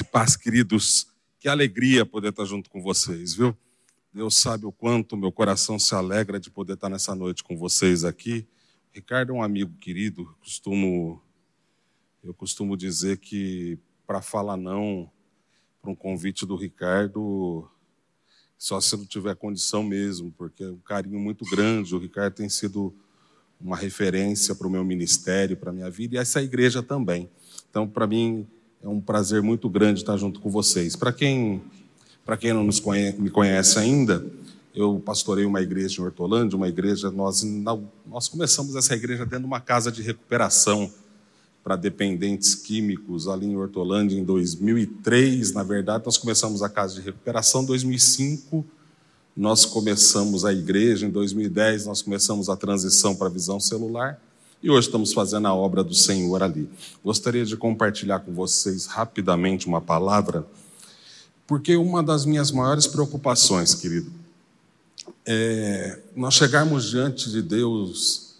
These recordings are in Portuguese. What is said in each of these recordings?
E paz, queridos. Que alegria poder estar junto com vocês, viu? Deus sabe o quanto meu coração se alegra de poder estar nessa noite com vocês aqui. Ricardo é um amigo querido, eu costumo, eu costumo dizer que para falar não para um convite do Ricardo, só se não tiver condição mesmo, porque é um carinho muito grande. O Ricardo tem sido uma referência para o meu ministério, para a minha vida e essa igreja também. Então, para mim, é um prazer muito grande estar junto com vocês. Para quem, quem não nos conhece, me conhece ainda, eu pastorei uma igreja em Hortolândia, uma igreja, nós, nós começamos essa igreja dentro de uma casa de recuperação para dependentes químicos ali em Hortolândia em 2003. Na verdade, nós começamos a casa de recuperação em 2005. Nós começamos a igreja em 2010, nós começamos a transição para a visão celular. E hoje estamos fazendo a obra do Senhor ali. Gostaria de compartilhar com vocês rapidamente uma palavra, porque uma das minhas maiores preocupações, querido, é nós chegarmos diante de Deus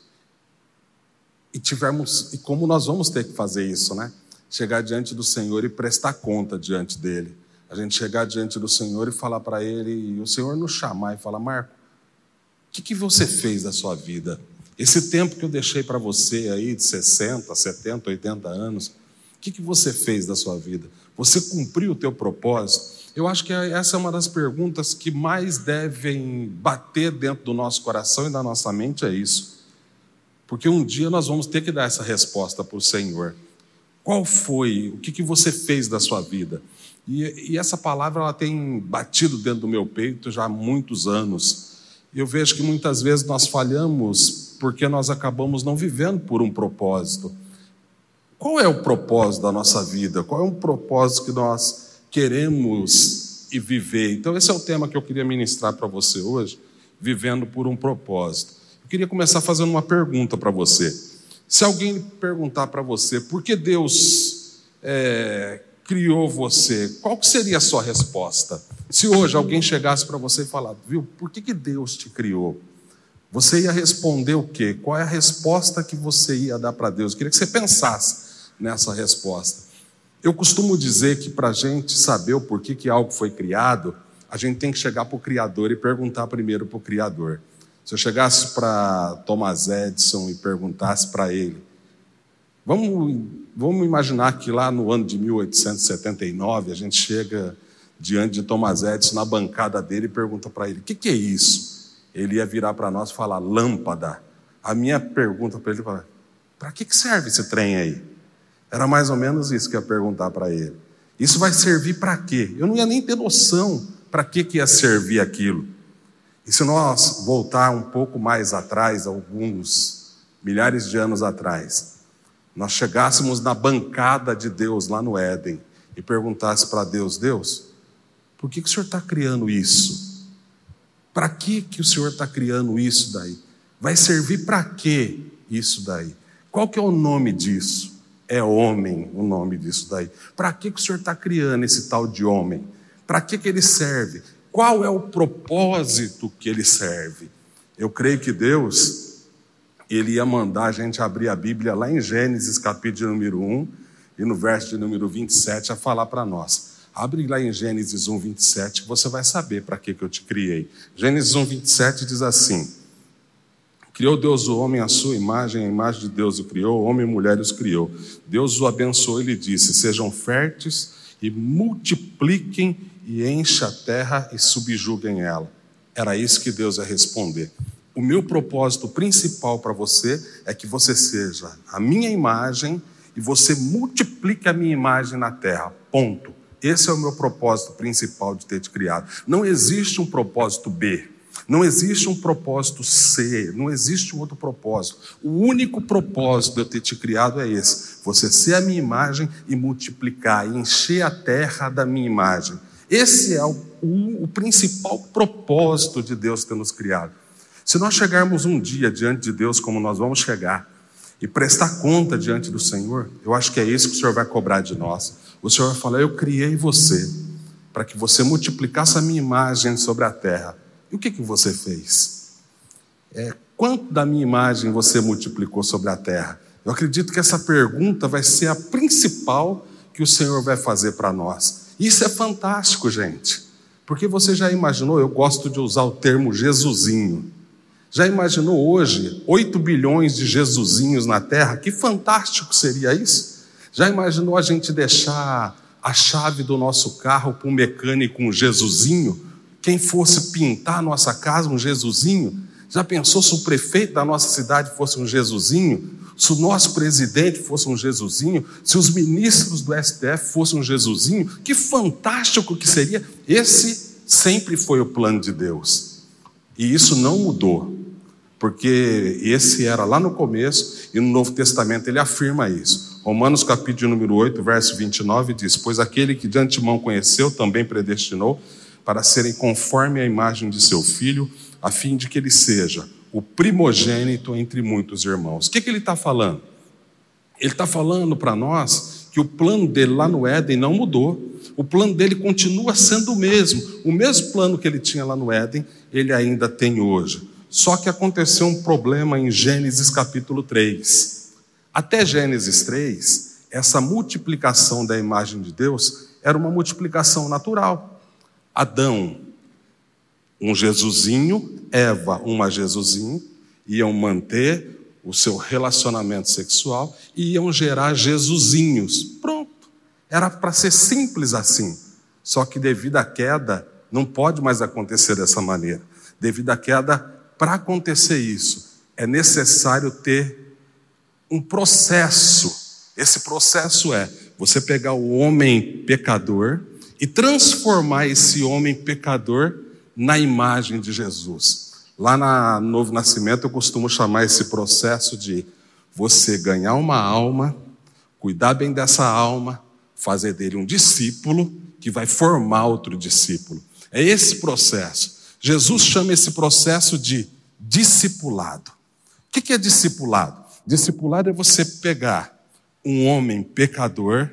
e tivermos e como nós vamos ter que fazer isso, né? Chegar diante do Senhor e prestar conta diante dele. A gente chegar diante do Senhor e falar para ele, e o Senhor nos chamar e falar: Marco, o que, que você fez da sua vida? Esse tempo que eu deixei para você aí, de 60, 70, 80 anos, o que, que você fez da sua vida? Você cumpriu o teu propósito? Eu acho que essa é uma das perguntas que mais devem bater dentro do nosso coração e da nossa mente, é isso. Porque um dia nós vamos ter que dar essa resposta para o Senhor. Qual foi? O que, que você fez da sua vida? E, e essa palavra ela tem batido dentro do meu peito já há muitos anos. Eu vejo que muitas vezes nós falhamos porque nós acabamos não vivendo por um propósito. Qual é o propósito da nossa vida? Qual é o propósito que nós queremos e viver? Então, esse é o tema que eu queria ministrar para você hoje, vivendo por um propósito. Eu queria começar fazendo uma pergunta para você. Se alguém perguntar para você por que Deus é, criou você, qual seria a sua resposta? Se hoje alguém chegasse para você e falar, viu, por que, que Deus te criou? Você ia responder o quê? Qual é a resposta que você ia dar para Deus? Eu queria que você pensasse nessa resposta. Eu costumo dizer que para a gente saber o porquê que algo foi criado, a gente tem que chegar para o Criador e perguntar primeiro para o Criador. Se eu chegasse para Thomas Edison e perguntasse para ele, vamos, vamos imaginar que lá no ano de 1879 a gente chega diante de Thomas Edison na bancada dele e pergunta para ele: o que, que é isso? ele ia virar para nós e falar: lâmpada. A minha pergunta para ele foi: para que serve esse trem aí? Era mais ou menos isso que eu ia perguntar para ele. Isso vai servir para quê? Eu não ia nem ter noção para que, que ia servir aquilo. E se nós voltar um pouco mais atrás, alguns milhares de anos atrás, nós chegássemos na bancada de Deus lá no Éden e perguntasse para Deus: Deus, por que, que o Senhor está criando isso? Para que, que o Senhor está criando isso daí? Vai servir para que isso daí? Qual que é o nome disso? É homem o nome disso daí. Para que, que o Senhor está criando esse tal de homem? Para que, que ele serve? Qual é o propósito que ele serve? Eu creio que Deus, ele ia mandar a gente abrir a Bíblia lá em Gênesis, capítulo número 1, e no verso de número 27, a falar para nós. Abre lá em Gênesis 1, 27, você vai saber para que, que eu te criei. Gênesis 1, 27 diz assim: Criou Deus o homem à sua imagem, a imagem de Deus o criou, homem e mulher os criou. Deus o abençoou e lhe disse: Sejam férteis e multipliquem e encha a terra e subjuguem ela. Era isso que Deus ia responder. O meu propósito principal para você é que você seja a minha imagem e você multiplique a minha imagem na terra. Ponto. Esse é o meu propósito principal de ter te criado. Não existe um propósito B, não existe um propósito C, não existe um outro propósito. O único propósito de eu ter te criado é esse: você ser a minha imagem e multiplicar, e encher a terra da minha imagem. Esse é o, o, o principal propósito de Deus ter nos criado. Se nós chegarmos um dia diante de Deus como nós vamos chegar, e prestar conta diante do Senhor, eu acho que é isso que o Senhor vai cobrar de nós. O Senhor vai falar: Eu criei você para que você multiplicasse a minha imagem sobre a terra. E o que, que você fez? É, quanto da minha imagem você multiplicou sobre a terra? Eu acredito que essa pergunta vai ser a principal que o Senhor vai fazer para nós. Isso é fantástico, gente. Porque você já imaginou, eu gosto de usar o termo Jesusinho. Já imaginou hoje 8 bilhões de Jesusinhos na Terra? Que fantástico seria isso? Já imaginou a gente deixar a chave do nosso carro para um mecânico, um Jesusinho? Quem fosse pintar a nossa casa, um Jesusinho? Já pensou se o prefeito da nossa cidade fosse um Jesusinho? Se o nosso presidente fosse um Jesusinho? Se os ministros do STF fossem um Jesusinho? Que fantástico que seria! Esse sempre foi o plano de Deus. E isso não mudou, porque esse era lá no começo e no Novo Testamento ele afirma isso. Romanos capítulo número 8, verso 29 diz: Pois aquele que de antemão conheceu também predestinou para serem conforme a imagem de seu filho a fim de que ele seja o primogênito entre muitos irmãos. O que, que ele está falando? Ele está falando para nós que o plano dele lá no Éden não mudou. O plano dele continua sendo o mesmo. O mesmo plano que ele tinha lá no Éden, ele ainda tem hoje. Só que aconteceu um problema em Gênesis capítulo 3. Até Gênesis 3, essa multiplicação da imagem de Deus era uma multiplicação natural. Adão um Jesusinho, Eva, uma Jesusinho, iam manter o seu relacionamento sexual e iam gerar Jesusinhos. Pronto. Era para ser simples assim. Só que devido à queda, não pode mais acontecer dessa maneira. Devido à queda, para acontecer isso, é necessário ter um processo. Esse processo é você pegar o homem pecador e transformar esse homem pecador na imagem de Jesus. Lá na Novo Nascimento eu costumo chamar esse processo de você ganhar uma alma, cuidar bem dessa alma, fazer dele um discípulo que vai formar outro discípulo. É esse processo. Jesus chama esse processo de discipulado. O que é discipulado? Discipulado é você pegar um homem pecador,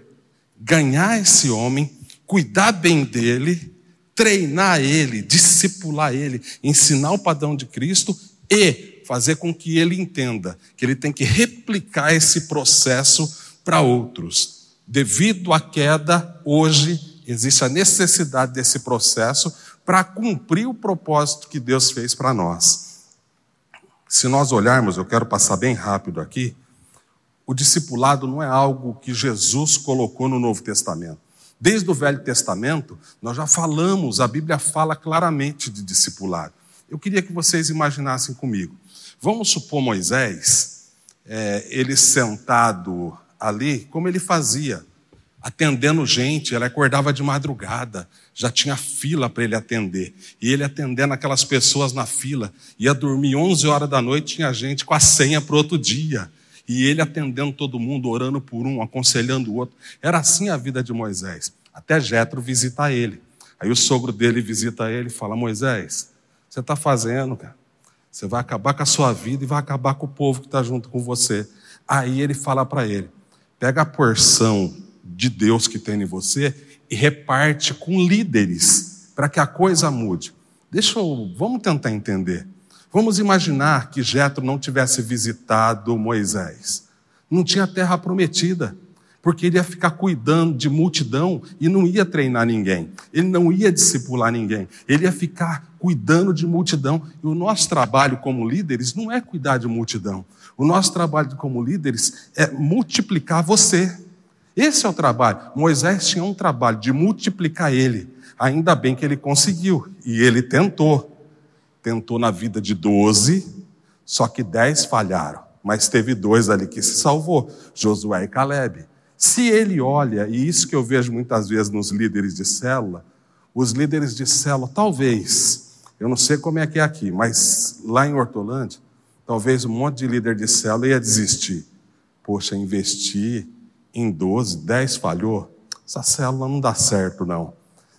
ganhar esse homem, cuidar bem dele treinar ele, discipular ele, ensinar o padrão de Cristo e fazer com que ele entenda que ele tem que replicar esse processo para outros. Devido à queda, hoje existe a necessidade desse processo para cumprir o propósito que Deus fez para nós. Se nós olharmos, eu quero passar bem rápido aqui, o discipulado não é algo que Jesus colocou no Novo Testamento. Desde o Velho Testamento, nós já falamos, a Bíblia fala claramente de discipulado. Eu queria que vocês imaginassem comigo. Vamos supor Moisés, é, ele sentado ali, como ele fazia, atendendo gente, ele acordava de madrugada, já tinha fila para ele atender. E ele atendendo aquelas pessoas na fila, ia dormir 11 horas da noite, tinha gente com a senha para outro dia. E ele atendendo todo mundo, orando por um, aconselhando o outro. Era assim a vida de Moisés. Até Jetro visita ele. Aí o sogro dele visita ele e fala: Moisés, você está fazendo, cara? Você vai acabar com a sua vida e vai acabar com o povo que está junto com você. Aí ele fala para ele: pega a porção de Deus que tem em você e reparte com líderes para que a coisa mude. Deixa eu, vamos tentar entender. Vamos imaginar que Jetro não tivesse visitado Moisés. Não tinha terra prometida, porque ele ia ficar cuidando de multidão e não ia treinar ninguém. Ele não ia discipular ninguém. Ele ia ficar cuidando de multidão. E o nosso trabalho como líderes não é cuidar de multidão. O nosso trabalho como líderes é multiplicar você. Esse é o trabalho. Moisés tinha um trabalho de multiplicar ele. Ainda bem que ele conseguiu e ele tentou tentou na vida de doze, só que dez falharam, mas teve dois ali que se salvou, Josué e Caleb. Se ele olha, e isso que eu vejo muitas vezes nos líderes de célula, os líderes de célula, talvez, eu não sei como é que é aqui, mas lá em Hortolândia, talvez um monte de líder de célula ia desistir. Poxa, investir em 12, 10 falhou, essa célula não dá certo, não.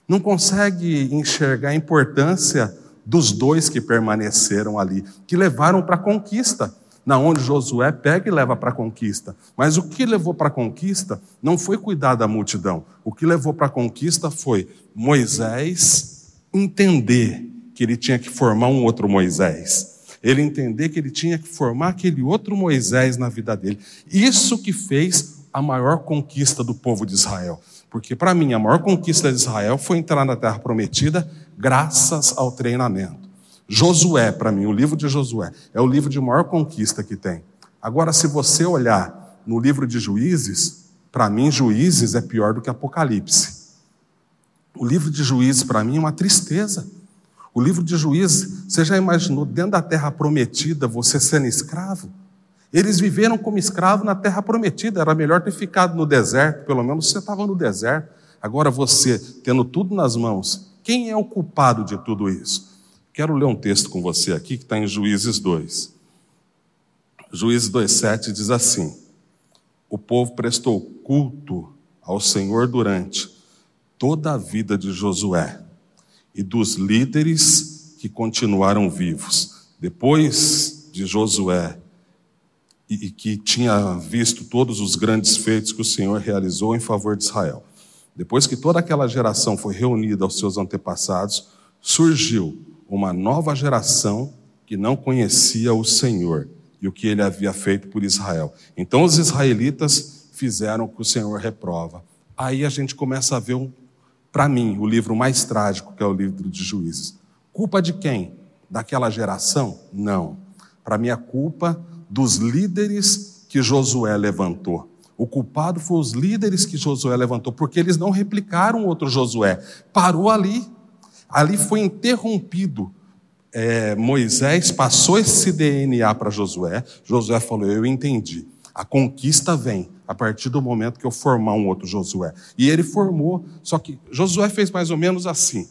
Não consegue enxergar a importância dos dois que permaneceram ali, que levaram para a conquista, na onde Josué pega e leva para a conquista. Mas o que levou para a conquista não foi cuidar da multidão. O que levou para a conquista foi Moisés entender que ele tinha que formar um outro Moisés. Ele entender que ele tinha que formar aquele outro Moisés na vida dele. Isso que fez a maior conquista do povo de Israel. Porque, para mim, a maior conquista de Israel foi entrar na terra prometida graças ao treinamento. Josué, para mim, o livro de Josué, é o livro de maior conquista que tem. Agora, se você olhar no livro de Juízes, para mim, Juízes é pior do que Apocalipse. O livro de Juízes, para mim, é uma tristeza. O livro de Juízes, você já imaginou dentro da terra prometida você sendo escravo? Eles viveram como escravo na terra prometida, era melhor ter ficado no deserto, pelo menos você estava no deserto. Agora você, tendo tudo nas mãos, quem é o culpado de tudo isso? Quero ler um texto com você aqui que está em Juízes 2. Juízes 2,7 diz assim: O povo prestou culto ao Senhor durante toda a vida de Josué e dos líderes que continuaram vivos. Depois de Josué e, que tinha visto todos os grandes feitos que o Senhor realizou em favor de Israel. Depois que toda aquela geração foi reunida aos seus antepassados, surgiu uma nova geração que não conhecia o Senhor e o que ele havia feito por Israel. Então os israelitas fizeram o que o Senhor reprova. Aí a gente começa a ver, um, para mim, o livro mais trágico, que é o livro de Juízes. Culpa de quem? Daquela geração? Não. Para mim, a culpa dos líderes que Josué levantou. O culpado foi os líderes que Josué levantou, porque eles não replicaram outro Josué. Parou ali. Ali foi interrompido. É, Moisés passou esse DNA para Josué. Josué falou: Eu entendi. A conquista vem a partir do momento que eu formar um outro Josué. E ele formou, só que Josué fez mais ou menos assim: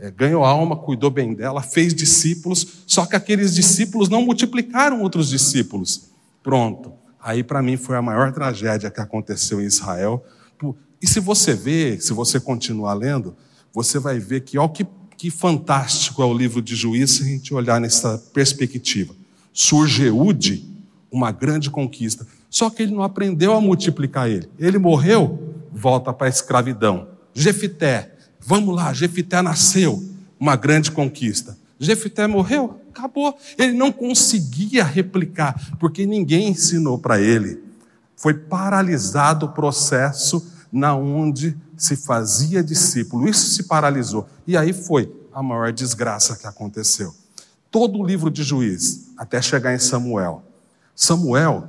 é, ganhou alma, cuidou bem dela, fez discípulos, só que aqueles discípulos não multiplicaram outros discípulos. Pronto. Aí para mim foi a maior tragédia que aconteceu em Israel. E se você ver, se você continuar lendo, você vai ver que, ó, que, que fantástico é o livro de Juízes se a gente olhar nessa perspectiva. Surge Eude, uma grande conquista. Só que ele não aprendeu a multiplicar ele. Ele morreu, volta para a escravidão. Jefité, Vamos lá, Jefité nasceu, uma grande conquista. Jefité morreu, acabou. Ele não conseguia replicar, porque ninguém ensinou para ele. Foi paralisado o processo na onde se fazia discípulo. Isso se paralisou. E aí foi a maior desgraça que aconteceu. Todo o livro de Juiz, até chegar em Samuel. Samuel,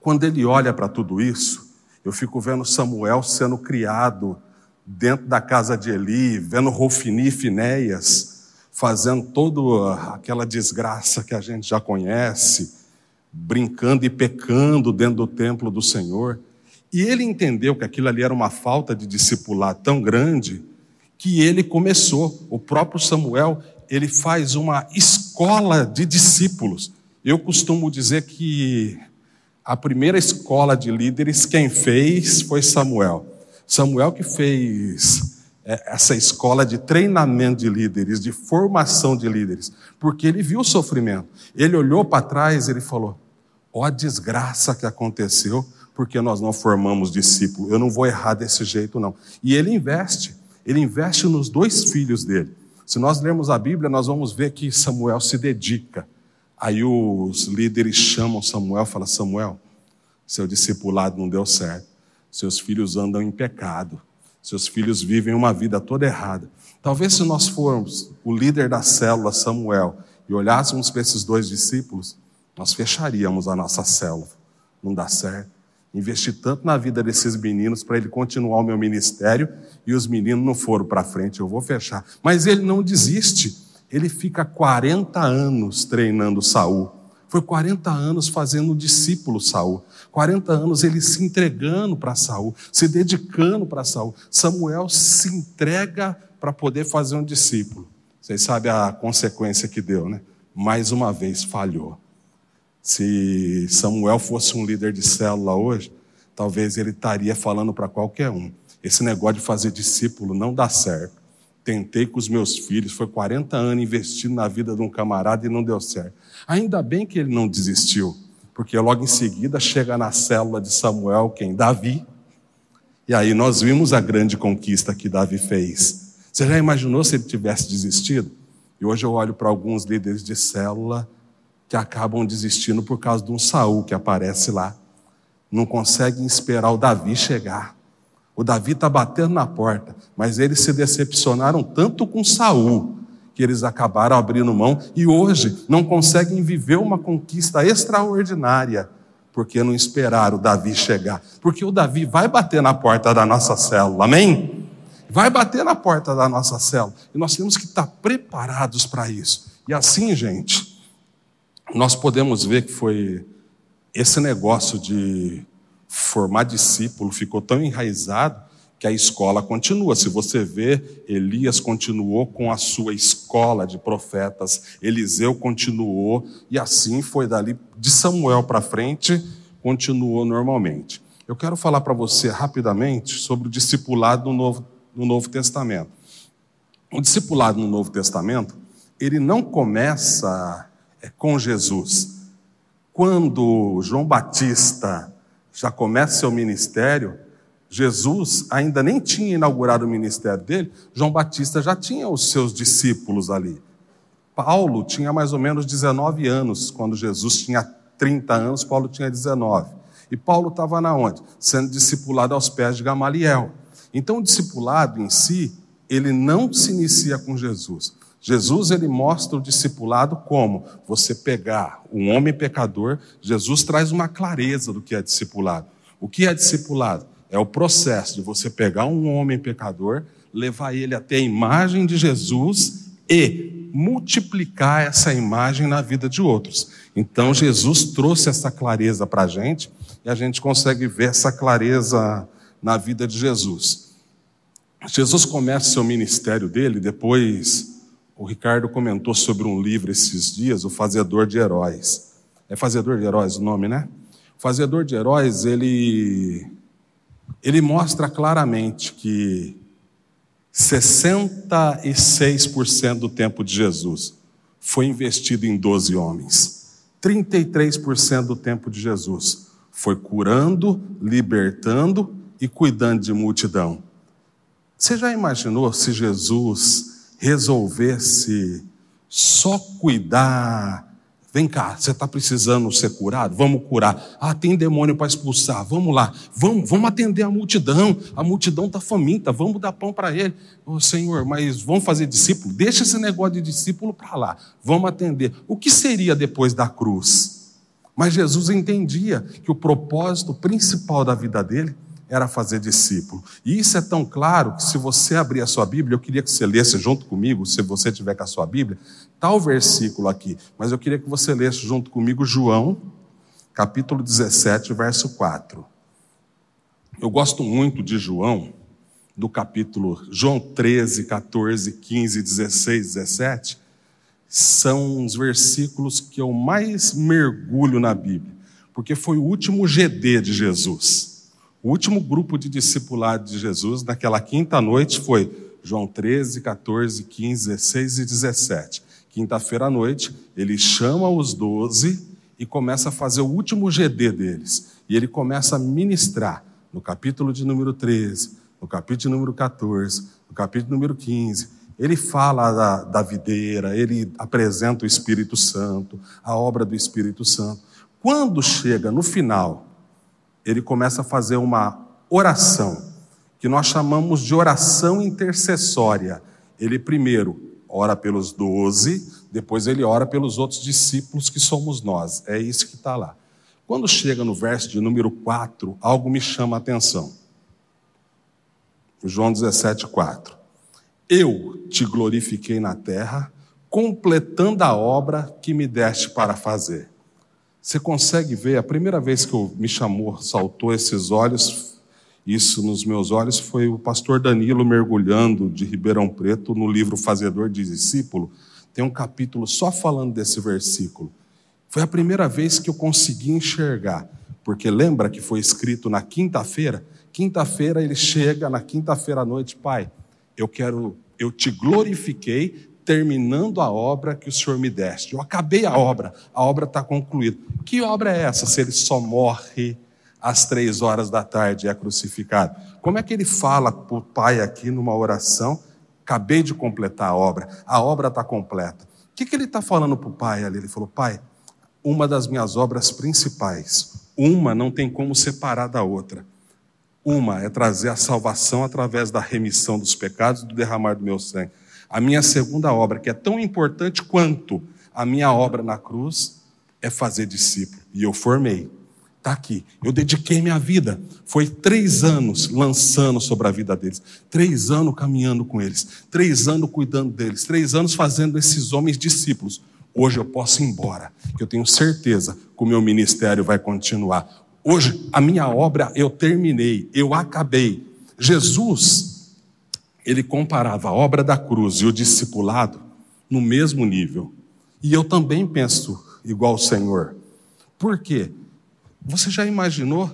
quando ele olha para tudo isso, eu fico vendo Samuel sendo criado dentro da casa de Eli, vendo Rofini e Finéias, fazendo toda aquela desgraça que a gente já conhece, brincando e pecando dentro do templo do Senhor. E ele entendeu que aquilo ali era uma falta de discipular tão grande que ele começou, o próprio Samuel, ele faz uma escola de discípulos. Eu costumo dizer que a primeira escola de líderes quem fez foi Samuel. Samuel que fez é, essa escola de treinamento de líderes, de formação de líderes, porque ele viu o sofrimento. Ele olhou para trás e ele falou: ó a desgraça que aconteceu, porque nós não formamos discípulos. Eu não vou errar desse jeito, não. E ele investe. Ele investe nos dois filhos dele. Se nós lermos a Bíblia, nós vamos ver que Samuel se dedica. Aí os líderes chamam Samuel falam: Samuel, seu discipulado não deu certo seus filhos andam em pecado, seus filhos vivem uma vida toda errada. Talvez se nós formos o líder da célula, Samuel, e olhássemos para esses dois discípulos, nós fecharíamos a nossa célula. Não dá certo. Investi tanto na vida desses meninos para ele continuar o meu ministério e os meninos não foram para frente, eu vou fechar. Mas ele não desiste. Ele fica 40 anos treinando Saul. Foi 40 anos fazendo discípulo Saul. 40 anos ele se entregando para Saul, se dedicando para Saul. Samuel se entrega para poder fazer um discípulo. Vocês sabem a consequência que deu, né? Mais uma vez falhou. Se Samuel fosse um líder de célula hoje, talvez ele estaria falando para qualquer um. Esse negócio de fazer discípulo não dá certo. Tentei com os meus filhos, foi 40 anos investindo na vida de um camarada e não deu certo. Ainda bem que ele não desistiu porque logo em seguida chega na célula de Samuel quem? Davi. E aí nós vimos a grande conquista que Davi fez. Você já imaginou se ele tivesse desistido? E hoje eu olho para alguns líderes de célula que acabam desistindo por causa de um Saul que aparece lá. não conseguem esperar o Davi chegar. O Davi está batendo na porta, mas eles se decepcionaram tanto com Saul que eles acabaram abrindo mão e hoje não conseguem viver uma conquista extraordinária porque não esperaram o Davi chegar. Porque o Davi vai bater na porta da nossa célula, amém? Vai bater na porta da nossa célula e nós temos que estar preparados para isso. E assim, gente, nós podemos ver que foi esse negócio de formar discípulo ficou tão enraizado que a escola continua. Se você vê, Elias continuou com a sua escola de profetas, Eliseu continuou, e assim foi dali de Samuel para frente, continuou normalmente. Eu quero falar para você rapidamente sobre o discipulado no Novo, no Novo Testamento. O discipulado no Novo Testamento, ele não começa é, com Jesus. Quando João Batista já começa seu ministério, Jesus ainda nem tinha inaugurado o ministério dele, João Batista já tinha os seus discípulos ali. Paulo tinha mais ou menos 19 anos, quando Jesus tinha 30 anos, Paulo tinha 19. E Paulo estava na onde? Sendo discipulado aos pés de Gamaliel. Então o discipulado em si, ele não se inicia com Jesus. Jesus ele mostra o discipulado como você pegar um homem pecador, Jesus traz uma clareza do que é discipulado. O que é discipulado? É o processo de você pegar um homem pecador, levar ele até a imagem de Jesus e multiplicar essa imagem na vida de outros. Então, Jesus trouxe essa clareza para a gente e a gente consegue ver essa clareza na vida de Jesus. Jesus começa seu ministério dele, depois o Ricardo comentou sobre um livro esses dias, O Fazedor de Heróis. É Fazedor de Heróis o nome, né? O Fazedor de Heróis, ele ele mostra claramente que 66% do tempo de Jesus foi investido em 12 homens. 33% do tempo de Jesus foi curando, libertando e cuidando de multidão. Você já imaginou se Jesus resolvesse só cuidar Vem cá, você está precisando ser curado? Vamos curar. Ah, tem demônio para expulsar. Vamos lá. Vamos, vamos atender a multidão. A multidão está faminta. Vamos dar pão para ele. Oh, Senhor, mas vamos fazer discípulo? Deixa esse negócio de discípulo para lá. Vamos atender. O que seria depois da cruz? Mas Jesus entendia que o propósito principal da vida dele era fazer discípulo. E isso é tão claro que se você abrir a sua Bíblia, eu queria que você lesse junto comigo, se você tiver com a sua Bíblia, tal versículo aqui, mas eu queria que você lesse junto comigo João, capítulo 17, verso 4. Eu gosto muito de João, do capítulo João 13, 14, 15, 16, 17, são os versículos que eu mais mergulho na Bíblia, porque foi o último GD de Jesus. O último grupo de discipulado de Jesus naquela quinta noite foi João 13, 14, 15, 16 e 17. Quinta-feira à noite, ele chama os doze e começa a fazer o último GD deles. E ele começa a ministrar no capítulo de número 13, no capítulo de número 14, no capítulo número 15. Ele fala da, da videira, ele apresenta o Espírito Santo, a obra do Espírito Santo. Quando chega no final, ele começa a fazer uma oração, que nós chamamos de oração intercessória. Ele primeiro ora pelos doze, depois ele ora pelos outros discípulos que somos nós. É isso que está lá. Quando chega no verso de número 4, algo me chama a atenção. João 17, 4. Eu te glorifiquei na terra, completando a obra que me deste para fazer. Você consegue ver, a primeira vez que eu, me chamou, saltou esses olhos, isso nos meus olhos, foi o pastor Danilo mergulhando de Ribeirão Preto no livro Fazedor de Discípulo. Tem um capítulo só falando desse versículo. Foi a primeira vez que eu consegui enxergar, porque lembra que foi escrito na quinta-feira? Quinta-feira ele chega, na quinta-feira à noite, Pai, eu quero, eu te glorifiquei terminando a obra que o Senhor me deste. Eu acabei a obra, a obra está concluída. Que obra é essa se ele só morre às três horas da tarde e é crucificado? Como é que ele fala para o Pai aqui numa oração? Acabei de completar a obra, a obra está completa. O que, que ele está falando para o Pai ali? Ele falou: Pai, uma das minhas obras principais. Uma não tem como separar da outra. Uma é trazer a salvação através da remissão dos pecados e do derramar do meu sangue. A minha segunda obra, que é tão importante quanto a minha obra na cruz, é fazer discípulo. E eu formei. Está aqui. Eu dediquei minha vida. Foi três anos lançando sobre a vida deles. Três anos caminhando com eles. Três anos cuidando deles. Três anos fazendo esses homens discípulos. Hoje eu posso ir embora. Eu tenho certeza que o meu ministério vai continuar. Hoje a minha obra eu terminei. Eu acabei. Jesus, ele comparava a obra da cruz e o discipulado no mesmo nível. E eu também penso igual o Senhor. Por quê? Você já imaginou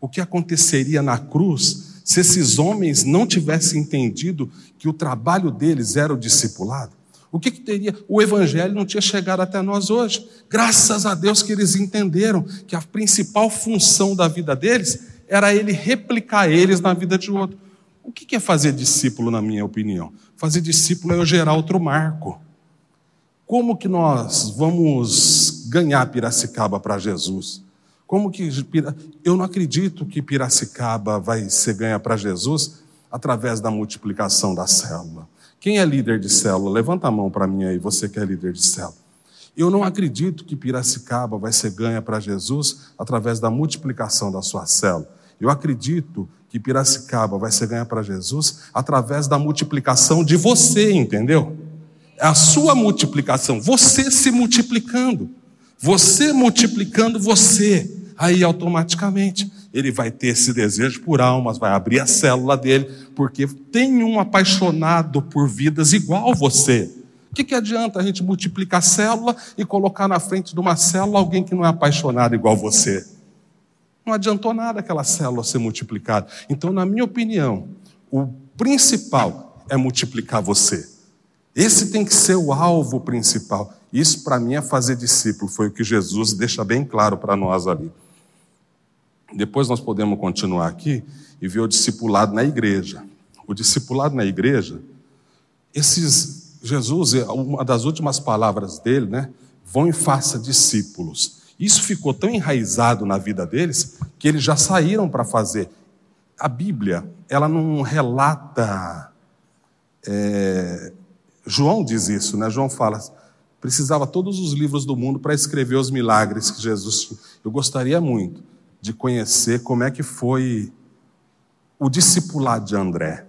o que aconteceria na cruz se esses homens não tivessem entendido que o trabalho deles era o discipulado? O que, que, teria? O evangelho não tinha chegado até nós hoje. Graças a Deus que eles entenderam que a principal função da vida deles era ele replicar eles na vida de outro. O que, é fazer discípulo, na minha opinião? Fazer discípulo é eu gerar outro marco. Como que nós vamos ganhar Piracicaba para Jesus? Como que eu não acredito que Piracicaba vai ser ganha para Jesus através da multiplicação da célula. Quem é líder de célula? Levanta a mão para mim aí, você que é líder de célula. Eu não acredito que Piracicaba vai ser ganha para Jesus através da multiplicação da sua célula. Eu acredito que Piracicaba vai ser ganha para Jesus através da multiplicação de você, entendeu? É a sua multiplicação, você se multiplicando. Você multiplicando você, aí automaticamente ele vai ter esse desejo por almas, vai abrir a célula dele, porque tem um apaixonado por vidas igual você. O que, que adianta a gente multiplicar a célula e colocar na frente de uma célula alguém que não é apaixonado igual você? Não adiantou nada aquela célula ser multiplicada. Então, na minha opinião, o principal é multiplicar você. Esse tem que ser o alvo principal. Isso, para mim, é fazer discípulo. Foi o que Jesus deixa bem claro para nós ali. Depois nós podemos continuar aqui e ver o discipulado na igreja. O discipulado na igreja, esses Jesus, uma das últimas palavras dele, né? Vão e faça discípulos. Isso ficou tão enraizado na vida deles que eles já saíram para fazer. A Bíblia, ela não relata. É, João diz isso, né? João fala precisava todos os livros do mundo para escrever os milagres que Jesus. Eu gostaria muito de conhecer como é que foi o discipulado de André.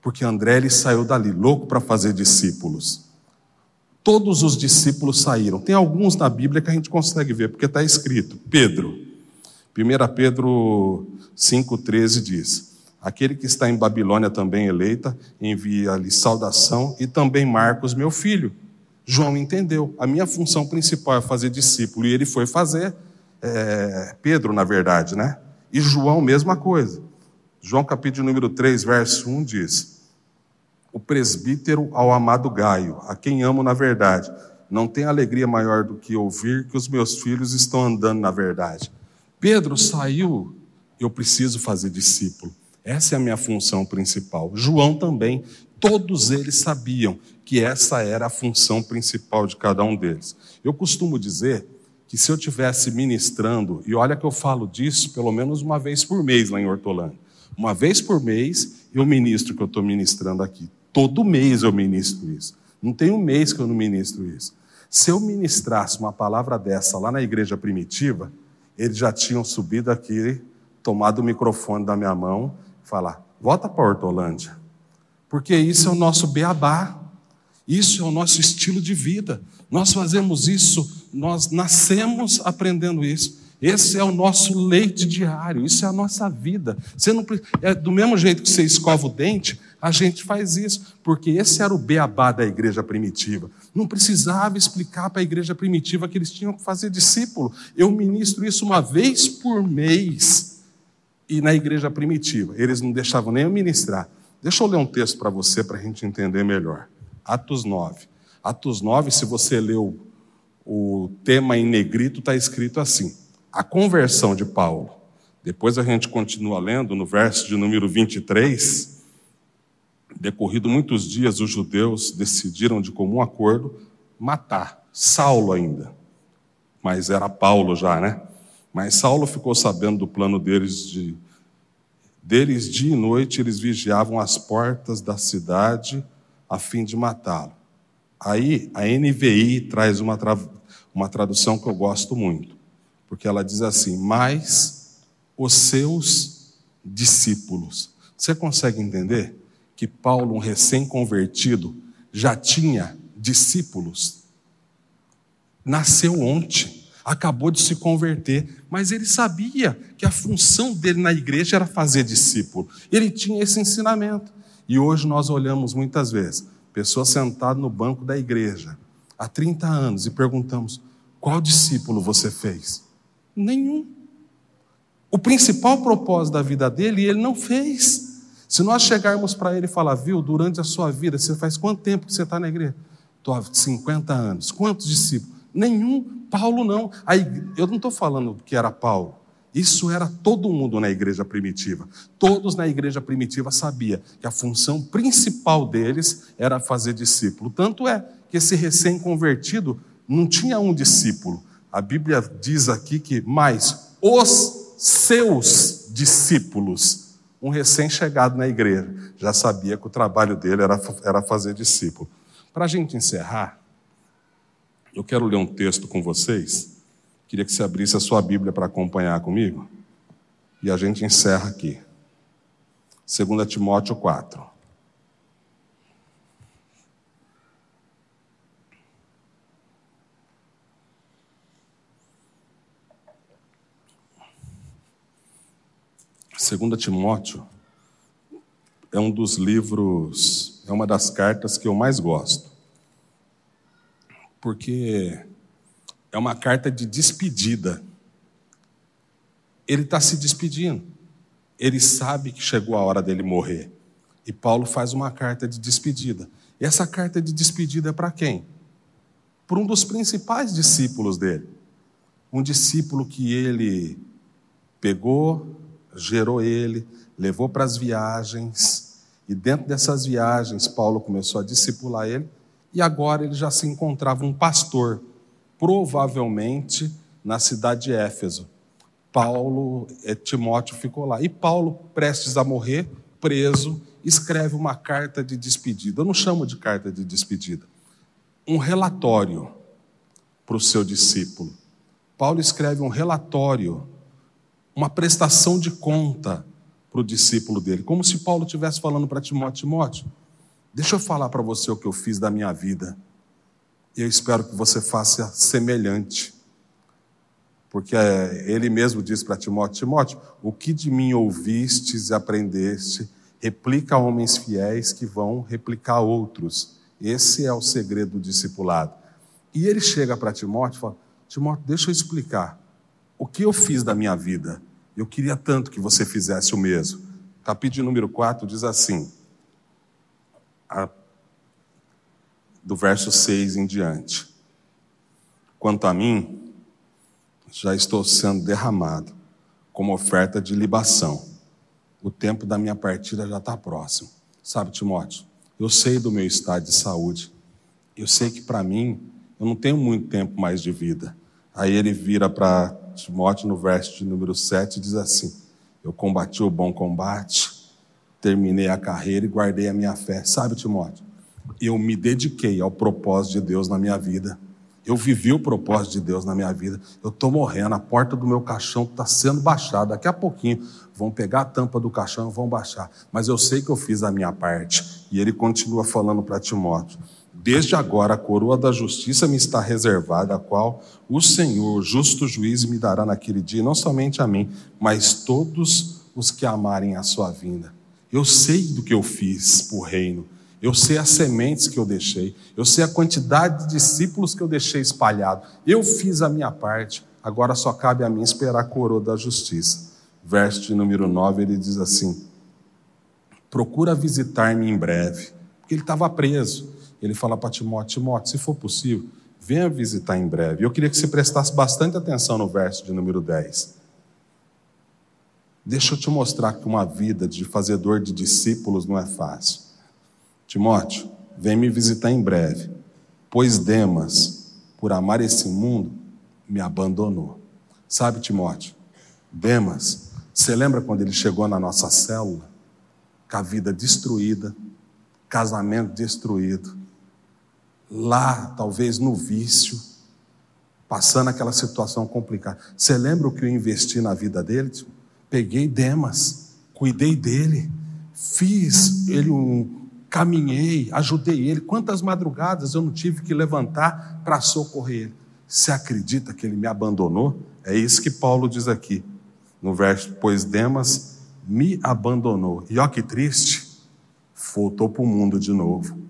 Porque André ele saiu dali louco para fazer discípulos. Todos os discípulos saíram. Tem alguns na Bíblia que a gente consegue ver, porque está escrito. Pedro. 1 Pedro 5,13 diz: Aquele que está em Babilônia também eleita, envia-lhe saudação, e também Marcos, meu filho. João entendeu. A minha função principal é fazer discípulo, e ele foi fazer é, Pedro, na verdade, né? E João, mesma coisa. João capítulo número 3, verso 1 diz: O presbítero ao amado Gaio, a quem amo na verdade, não tem alegria maior do que ouvir que os meus filhos estão andando na verdade. Pedro saiu, eu preciso fazer discípulo. Essa é a minha função principal. João também, todos eles sabiam que essa era a função principal de cada um deles. Eu costumo dizer que se eu tivesse ministrando, e olha que eu falo disso pelo menos uma vez por mês lá em Hortolândia. Uma vez por mês eu ministro que eu estou ministrando aqui. Todo mês eu ministro isso. Não tem um mês que eu não ministro isso. Se eu ministrasse uma palavra dessa lá na igreja primitiva, eles já tinham subido aqui, tomado o microfone da minha mão falar: volta para Hortolândia. Porque isso é o nosso beabá. Isso é o nosso estilo de vida. Nós fazemos isso, nós nascemos aprendendo isso. Esse é o nosso leite diário, isso é a nossa vida. Você não, é, do mesmo jeito que você escova o dente, a gente faz isso, porque esse era o beabá da igreja primitiva. Não precisava explicar para a igreja primitiva que eles tinham que fazer discípulo. Eu ministro isso uma vez por mês. E na igreja primitiva, eles não deixavam nem eu ministrar. Deixa eu ler um texto para você para a gente entender melhor. Atos 9. Atos 9, se você leu o tema em negrito, está escrito assim: a conversão de Paulo. Depois a gente continua lendo no verso de número 23. Decorrido muitos dias, os judeus decidiram de comum acordo matar Saulo ainda. mas era Paulo já, né? Mas Saulo ficou sabendo do plano deles de deles dia e noite eles vigiavam as portas da cidade a fim de matá-lo. Aí a NVI traz uma, tra... uma tradução que eu gosto muito, porque ela diz assim: "Mas os seus discípulos". Você consegue entender que Paulo, um recém-convertido, já tinha discípulos? Nasceu ontem acabou de se converter, mas ele sabia que a função dele na igreja era fazer discípulo. Ele tinha esse ensinamento. E hoje nós olhamos muitas vezes pessoas sentadas no banco da igreja há 30 anos e perguntamos: qual discípulo você fez? Nenhum. O principal propósito da vida dele, ele não fez. Se nós chegarmos para ele e falar, viu, durante a sua vida, você faz quanto tempo que você está na igreja? Estou há 50 anos. Quantos discípulos? Nenhum. Paulo não. Eu não estou falando que era Paulo. Isso era todo mundo na igreja primitiva. Todos na igreja primitiva sabiam que a função principal deles era fazer discípulo. Tanto é que esse recém-convertido não tinha um discípulo. A Bíblia diz aqui que mais os seus discípulos, um recém-chegado na igreja, já sabia que o trabalho dele era, era fazer discípulo. Para a gente encerrar, eu quero ler um texto com vocês. Queria que você abrisse a sua Bíblia para acompanhar comigo. E a gente encerra aqui. 2 Timóteo 4. Segunda Timóteo é um dos livros, é uma das cartas que eu mais gosto porque é uma carta de despedida. Ele está se despedindo. Ele sabe que chegou a hora dele morrer. E Paulo faz uma carta de despedida. E essa carta de despedida é para quem? Para um dos principais discípulos dele. Um discípulo que ele pegou, gerou ele, levou para as viagens. E dentro dessas viagens, Paulo começou a discipular ele e agora ele já se encontrava um pastor, provavelmente na cidade de Éfeso. Paulo, eh, Timóteo ficou lá. E Paulo, prestes a morrer, preso, escreve uma carta de despedida. Eu não chamo de carta de despedida, um relatório para o seu discípulo. Paulo escreve um relatório, uma prestação de conta para o discípulo dele, como se Paulo estivesse falando para Timóteo: Timóteo, Deixa eu falar para você o que eu fiz da minha vida. E eu espero que você faça semelhante. Porque é, ele mesmo disse para Timóteo: Timóteo, o que de mim ouvistes e aprendeste, replica homens fiéis que vão replicar outros. Esse é o segredo do discipulado. E ele chega para Timóteo e fala: Timóteo, deixa eu explicar. O que eu fiz da minha vida? Eu queria tanto que você fizesse o mesmo. Capítulo número 4 diz assim: a, do verso 6 em diante. Quanto a mim, já estou sendo derramado como oferta de libação. O tempo da minha partida já está próximo. Sabe, Timóteo, eu sei do meu estado de saúde. Eu sei que para mim, eu não tenho muito tempo mais de vida. Aí ele vira para Timóteo no verso de número 7 e diz assim: Eu combati o bom combate, terminei a carreira e guardei a minha fé. Sabe, Timóteo? Eu me dediquei ao propósito de Deus na minha vida. Eu vivi o propósito de Deus na minha vida. Eu estou morrendo, a porta do meu caixão está sendo baixada. Daqui a pouquinho vão pegar a tampa do caixão e vão baixar. Mas eu sei que eu fiz a minha parte. E ele continua falando para Timóteo: Desde agora a coroa da justiça me está reservada, a qual o Senhor, justo juiz, me dará naquele dia, não somente a mim, mas todos os que amarem a sua vinda. Eu sei do que eu fiz por reino. Eu sei as sementes que eu deixei. Eu sei a quantidade de discípulos que eu deixei espalhado. Eu fiz a minha parte. Agora só cabe a mim esperar a coroa da justiça. Verso de número 9, ele diz assim: Procura visitar-me em breve. Porque ele estava preso. Ele fala para Timóteo: Timóteo, se for possível, venha visitar em breve. Eu queria que você prestasse bastante atenção no verso de número 10. Deixa eu te mostrar que uma vida de fazedor de discípulos não é fácil. Timóteo, vem me visitar em breve, pois Demas, por amar esse mundo, me abandonou. Sabe, Timóteo? Demas, você lembra quando ele chegou na nossa célula? Com a vida destruída, casamento destruído, lá, talvez no vício, passando aquela situação complicada. Você lembra o que eu investi na vida dele? Peguei Demas, cuidei dele, fiz ele um. Caminhei, ajudei ele. Quantas madrugadas eu não tive que levantar para socorrer ele? Você acredita que ele me abandonou? É isso que Paulo diz aqui, no verso: Pois Demas me abandonou. E ó que triste, voltou para o mundo de novo.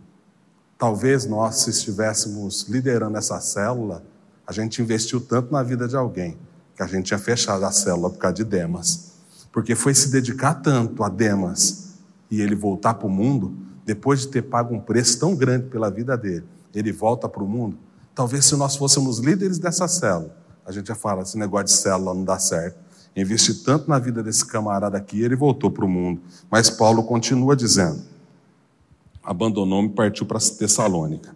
Talvez nós, se estivéssemos liderando essa célula, a gente investiu tanto na vida de alguém que a gente tinha fechado a célula por causa de Demas. Porque foi se dedicar tanto a Demas e ele voltar para o mundo, depois de ter pago um preço tão grande pela vida dele, ele volta para o mundo. Talvez se nós fôssemos líderes dessa célula, a gente já fala, esse negócio de célula não dá certo. Investi tanto na vida desse camarada aqui, ele voltou para o mundo. Mas Paulo continua dizendo: abandonou-me e partiu para Tessalônica.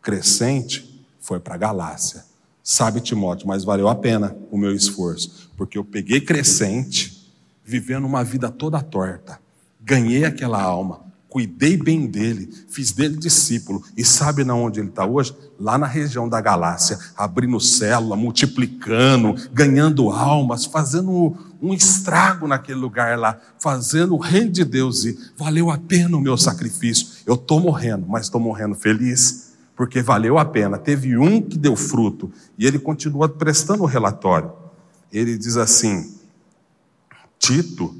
Crescente foi para Galácia. Sabe, Timóteo, mas valeu a pena o meu esforço, porque eu peguei Crescente, vivendo uma vida toda torta, ganhei aquela alma, cuidei bem dele, fiz dele discípulo. E sabe na onde ele está hoje? Lá na região da Galácia, abrindo célula, multiplicando, ganhando almas, fazendo um estrago naquele lugar lá, fazendo o reino de Deus. E valeu a pena o meu sacrifício. Eu estou morrendo, mas estou morrendo feliz, porque valeu a pena. Teve um que deu fruto, e ele continua prestando o relatório. Ele diz assim: Tito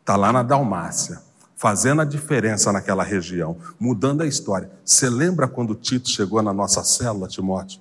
está lá na Dalmácia fazendo a diferença naquela região, mudando a história. Você lembra quando Tito chegou na nossa célula, Timóteo?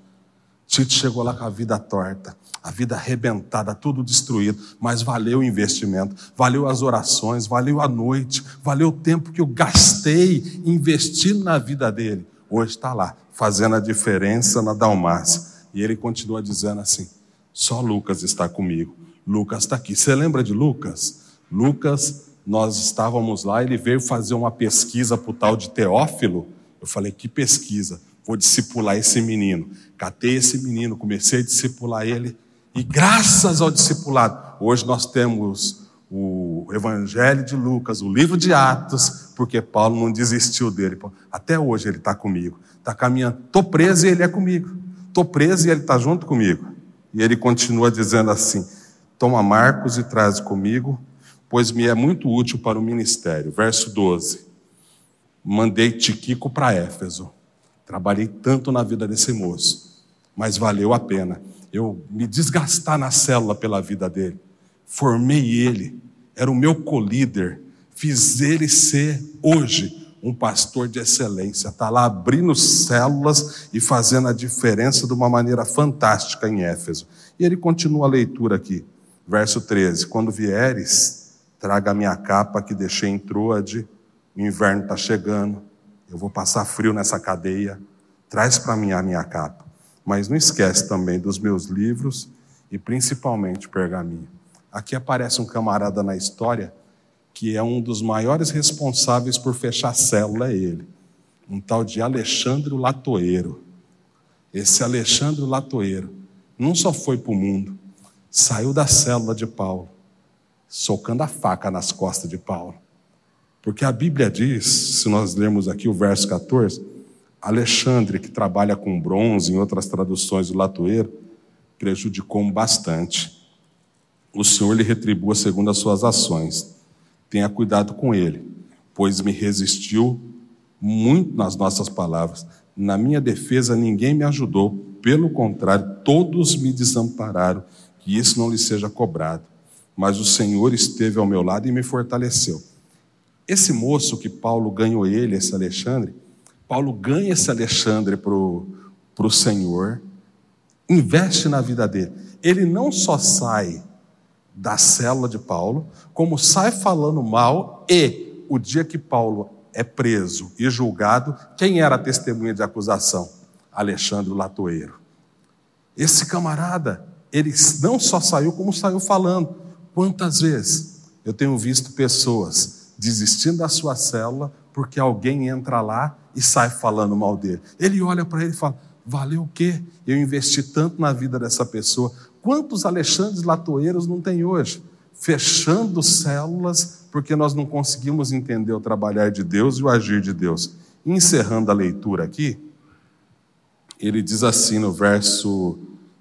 Tito chegou lá com a vida torta, a vida arrebentada, tudo destruído, mas valeu o investimento, valeu as orações, valeu a noite, valeu o tempo que eu gastei investindo na vida dele. Hoje está lá, fazendo a diferença na Dalmácia. E ele continua dizendo assim: só Lucas está comigo. Lucas está aqui. Você lembra de Lucas? Lucas nós estávamos lá, ele veio fazer uma pesquisa para o tal de Teófilo. Eu falei, que pesquisa? Vou discipular esse menino. Catei esse menino, comecei a discipular ele. E graças ao discipulado, hoje nós temos o Evangelho de Lucas, o livro de Atos, porque Paulo não desistiu dele. Até hoje ele está comigo. Está caminhando. Estou preso e ele é comigo. Estou preso e ele está junto comigo. E ele continua dizendo assim: Toma Marcos e traz comigo pois me é muito útil para o ministério. Verso 12. Mandei Tiquico para Éfeso. Trabalhei tanto na vida desse moço, mas valeu a pena. Eu me desgastar na célula pela vida dele. Formei ele, era o meu colíder, fiz ele ser hoje um pastor de excelência. Está lá abrindo células e fazendo a diferença de uma maneira fantástica em Éfeso. E ele continua a leitura aqui, verso 13: Quando vieres, Traga a minha capa que deixei em Troade. O inverno está chegando. Eu vou passar frio nessa cadeia. Traz para mim a minha capa. Mas não esquece também dos meus livros e principalmente pergaminho. Aqui aparece um camarada na história que é um dos maiores responsáveis por fechar a célula, é ele. Um tal de Alexandre Latoeiro. Esse Alexandre Latoeiro não só foi para o mundo, saiu da célula de Paulo, socando a faca nas costas de Paulo. Porque a Bíblia diz, se nós lermos aqui o verso 14, Alexandre, que trabalha com bronze, em outras traduções do latoeiro, prejudicou-me bastante. O Senhor lhe retribua segundo as suas ações. Tenha cuidado com ele, pois me resistiu muito nas nossas palavras. Na minha defesa, ninguém me ajudou, pelo contrário, todos me desampararam, que isso não lhe seja cobrado mas o Senhor esteve ao meu lado e me fortaleceu. Esse moço que Paulo ganhou ele, esse Alexandre, Paulo ganha esse Alexandre para o Senhor, investe na vida dele. Ele não só sai da célula de Paulo, como sai falando mal e o dia que Paulo é preso e julgado, quem era a testemunha de acusação? Alexandre Latoeiro. Esse camarada, ele não só saiu, como saiu falando. Quantas vezes eu tenho visto pessoas desistindo da sua célula porque alguém entra lá e sai falando mal dele? Ele olha para ele e fala: Valeu o quê? Eu investi tanto na vida dessa pessoa. Quantos Alexandres Latoeiros não tem hoje? Fechando células porque nós não conseguimos entender o trabalhar de Deus e o agir de Deus. Encerrando a leitura aqui, ele diz assim no verso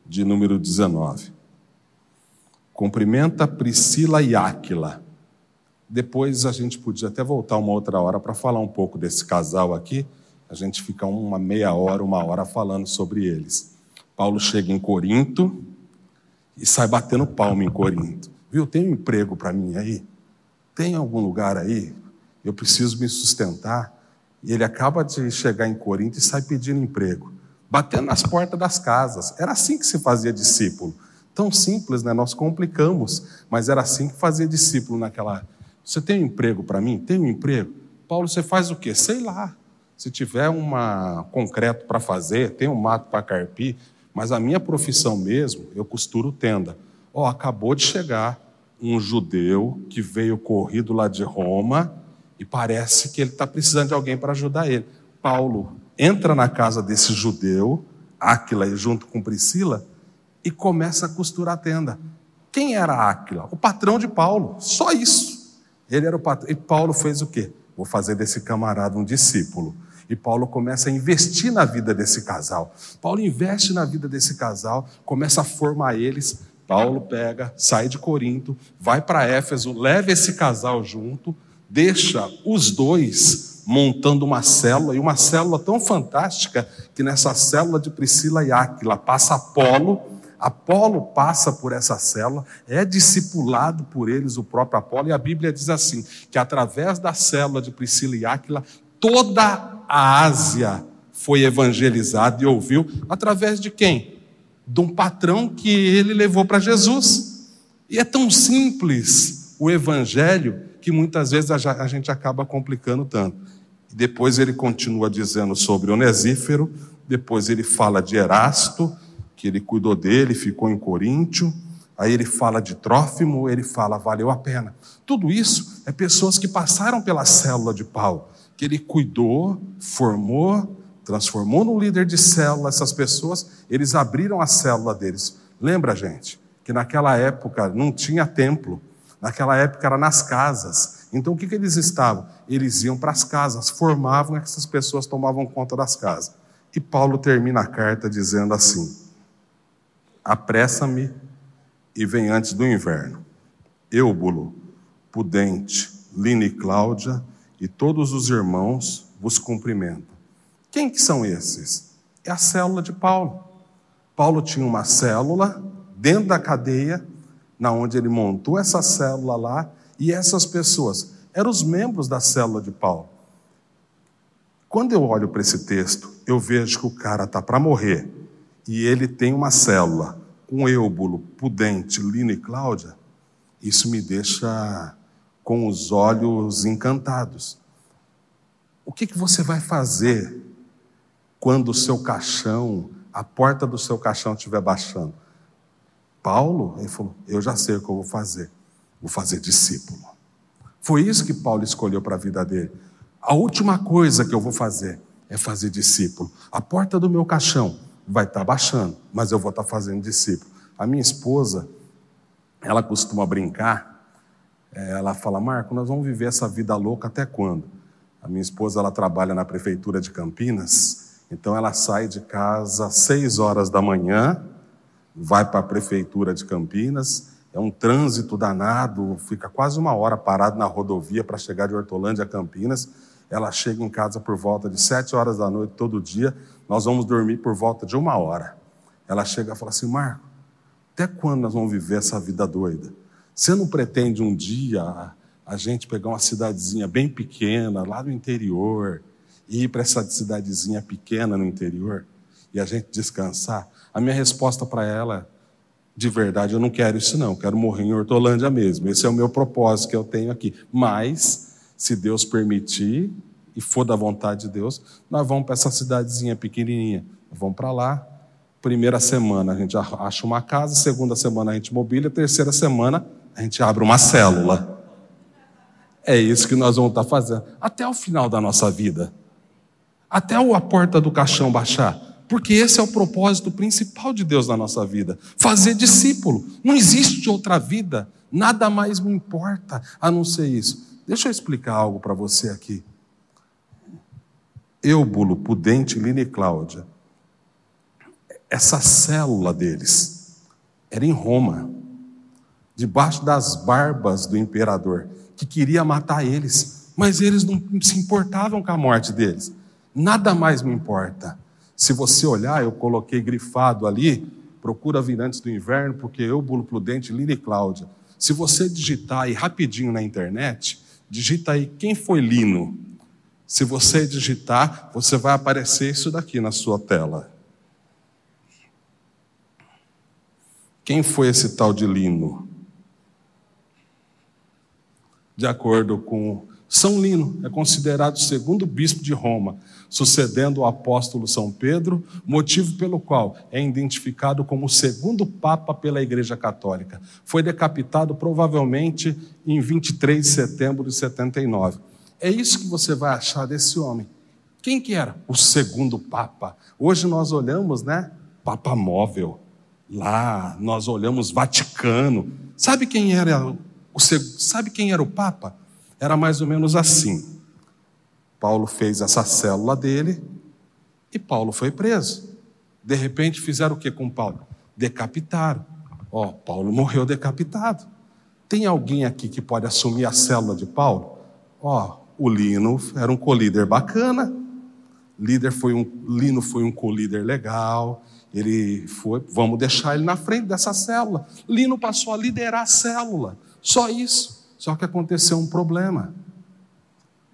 de número 19: Cumprimenta Priscila e Áquila. Depois a gente podia até voltar uma outra hora para falar um pouco desse casal aqui. A gente fica uma meia hora, uma hora falando sobre eles. Paulo chega em Corinto e sai batendo palma em Corinto. Viu? Tem um emprego para mim aí? Tem algum lugar aí? Eu preciso me sustentar. E ele acaba de chegar em Corinto e sai pedindo emprego, batendo nas portas das casas. Era assim que se fazia discípulo. Tão simples, né? Nós complicamos, mas era assim que fazia discípulo naquela. Você tem um emprego para mim? Tem um emprego? Paulo, você faz o quê? Sei lá. Se tiver um concreto para fazer, tem um mato para carpir, mas a minha profissão mesmo, eu costuro tenda. Ó, oh, acabou de chegar um judeu que veio corrido lá de Roma e parece que ele está precisando de alguém para ajudar ele. Paulo entra na casa desse judeu, Áquila, junto com Priscila, e começa a costurar a tenda. Quem era Áquila? O patrão de Paulo, só isso. Ele era o patrão. E Paulo fez o quê? Vou fazer desse camarada um discípulo. E Paulo começa a investir na vida desse casal. Paulo investe na vida desse casal, começa a formar eles. Paulo pega, sai de Corinto, vai para Éfeso, leva esse casal junto, deixa os dois montando uma célula, e uma célula tão fantástica que nessa célula de Priscila e Áquila passa Apolo, Apolo passa por essa célula, é discipulado por eles o próprio Apolo, e a Bíblia diz assim: que através da célula de Priscila e Áquila, toda a Ásia foi evangelizada e ouviu, através de quem? De um patrão que ele levou para Jesus. E é tão simples o evangelho que muitas vezes a gente acaba complicando tanto. Depois ele continua dizendo sobre Onesífero, depois ele fala de Erasto, que ele cuidou dele, ficou em Coríntio. Aí ele fala de Trófimo, ele fala, valeu a pena. Tudo isso é pessoas que passaram pela célula de Paulo, que ele cuidou, formou, transformou no líder de célula essas pessoas, eles abriram a célula deles. Lembra, gente, que naquela época não tinha templo, naquela época era nas casas. Então o que, que eles estavam? Eles iam para as casas, formavam essas pessoas tomavam conta das casas. E Paulo termina a carta dizendo assim: Apressa-me e vem antes do inverno. Eubulo, Pudente, Line e Cláudia e todos os irmãos vos cumprimentam. Quem que são esses? É a célula de Paulo. Paulo tinha uma célula dentro da cadeia, na onde ele montou essa célula lá, e essas pessoas eram os membros da célula de Paulo. Quando eu olho para esse texto, eu vejo que o cara está para morrer e ele tem uma célula com Eubulo, Pudente, Lino e Cláudia, isso me deixa com os olhos encantados. O que, que você vai fazer quando o seu caixão, a porta do seu caixão estiver baixando? Paulo, ele falou: Eu já sei o que eu vou fazer. Vou fazer discípulo. Foi isso que Paulo escolheu para a vida dele. A última coisa que eu vou fazer é fazer discípulo. A porta do meu caixão vai estar tá baixando, mas eu vou estar tá fazendo discípulo. A minha esposa, ela costuma brincar, é, ela fala, Marco, nós vamos viver essa vida louca até quando? A minha esposa, ela trabalha na prefeitura de Campinas, então ela sai de casa às seis horas da manhã, vai para a prefeitura de Campinas, é um trânsito danado, fica quase uma hora parado na rodovia para chegar de Hortolândia a Campinas. Ela chega em casa por volta de sete horas da noite todo dia, nós vamos dormir por volta de uma hora. Ela chega e fala assim: Marco, até quando nós vamos viver essa vida doida? Você não pretende um dia a gente pegar uma cidadezinha bem pequena, lá no interior, e ir para essa cidadezinha pequena no interior e a gente descansar? A minha resposta para ela, de verdade, eu não quero isso não, quero morrer em Hortolândia mesmo. Esse é o meu propósito que eu tenho aqui. Mas, se Deus permitir, e for da vontade de Deus, nós vamos para essa cidadezinha pequenininha. Vamos para lá. Primeira semana a gente acha uma casa, segunda semana a gente mobília, terceira semana a gente abre uma célula. É isso que nós vamos estar fazendo até o final da nossa vida. Até a porta do caixão baixar. Porque esse é o propósito principal de Deus na nossa vida: fazer discípulo. Não existe outra vida, nada mais me importa a não ser isso. Deixa eu explicar algo para você aqui. Eubulo, Pudente, Lina e Cláudia, essa célula deles era em Roma, debaixo das barbas do imperador, que queria matar eles, mas eles não se importavam com a morte deles. Nada mais me importa. Se você olhar, eu coloquei grifado ali, procura vir antes do inverno, porque eu, Bulo Prudente, Lina e Cláudia. Se você digitar aí rapidinho na internet, digita aí quem foi Lino. Se você digitar, você vai aparecer isso daqui na sua tela. Quem foi esse tal de Lino? De acordo com São Lino, é considerado o segundo bispo de Roma, sucedendo o apóstolo São Pedro, motivo pelo qual é identificado como o segundo papa pela Igreja Católica. Foi decapitado provavelmente em 23 de setembro de 79. É isso que você vai achar desse homem. Quem que era? O segundo papa. Hoje nós olhamos, né? Papa móvel. Lá nós olhamos Vaticano. Sabe quem era o sabe quem era o papa? Era mais ou menos assim. Paulo fez essa célula dele e Paulo foi preso. De repente fizeram o que com Paulo? Decapitaram. Ó, oh, Paulo morreu decapitado. Tem alguém aqui que pode assumir a célula de Paulo? Ó, oh, o Lino era um colíder bacana. Líder foi um, Lino foi um colíder legal. Ele foi, vamos deixar ele na frente dessa célula. Lino passou a liderar a célula. Só isso. Só que aconteceu um problema.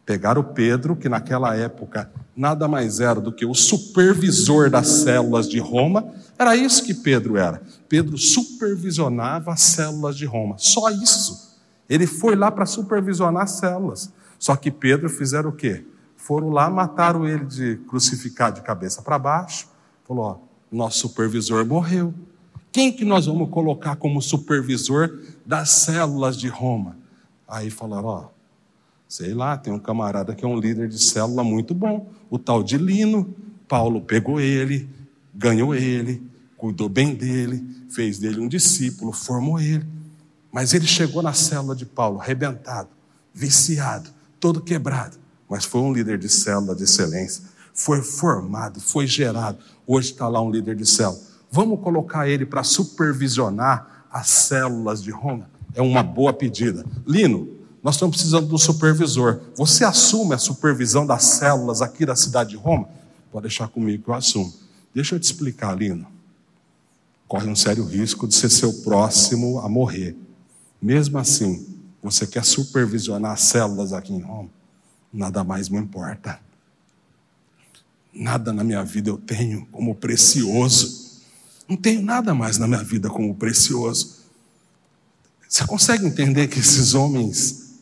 Pegaram Pedro, que naquela época nada mais era do que o supervisor das células de Roma. Era isso que Pedro era. Pedro supervisionava as células de Roma. Só isso. Ele foi lá para supervisionar as células. Só que Pedro fizeram o quê? Foram lá, mataram ele de crucificar de cabeça para baixo. Falou: ó, nosso supervisor morreu. Quem que nós vamos colocar como supervisor das células de Roma? Aí falaram: ó, Sei lá, tem um camarada que é um líder de célula muito bom, o tal de Lino. Paulo pegou ele, ganhou ele, cuidou bem dele, fez dele um discípulo, formou ele. Mas ele chegou na célula de Paulo arrebentado, viciado, todo quebrado. Mas foi um líder de célula de excelência. Foi formado, foi gerado. Hoje está lá um líder de célula. Vamos colocar ele para supervisionar as células de Roma? É uma boa pedida. Lino, nós estamos precisando um supervisor. Você assume a supervisão das células aqui da cidade de Roma? Pode deixar comigo que eu assumo. Deixa eu te explicar, Lino. Corre um sério risco de ser seu próximo a morrer. Mesmo assim, você quer supervisionar as células aqui em Roma? Nada mais me importa. Nada na minha vida eu tenho como precioso. Não tenho nada mais na minha vida como precioso. Você consegue entender que esses homens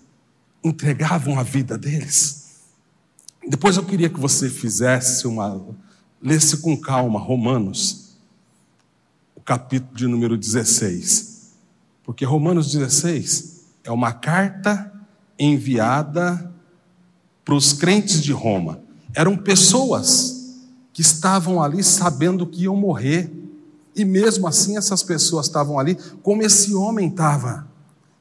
entregavam a vida deles. Depois eu queria que você fizesse uma. lesse com calma Romanos, o capítulo de número 16. Porque Romanos 16 é uma carta enviada para os crentes de Roma. Eram pessoas que estavam ali sabendo que iam morrer. E mesmo assim, essas pessoas estavam ali, como esse homem estava.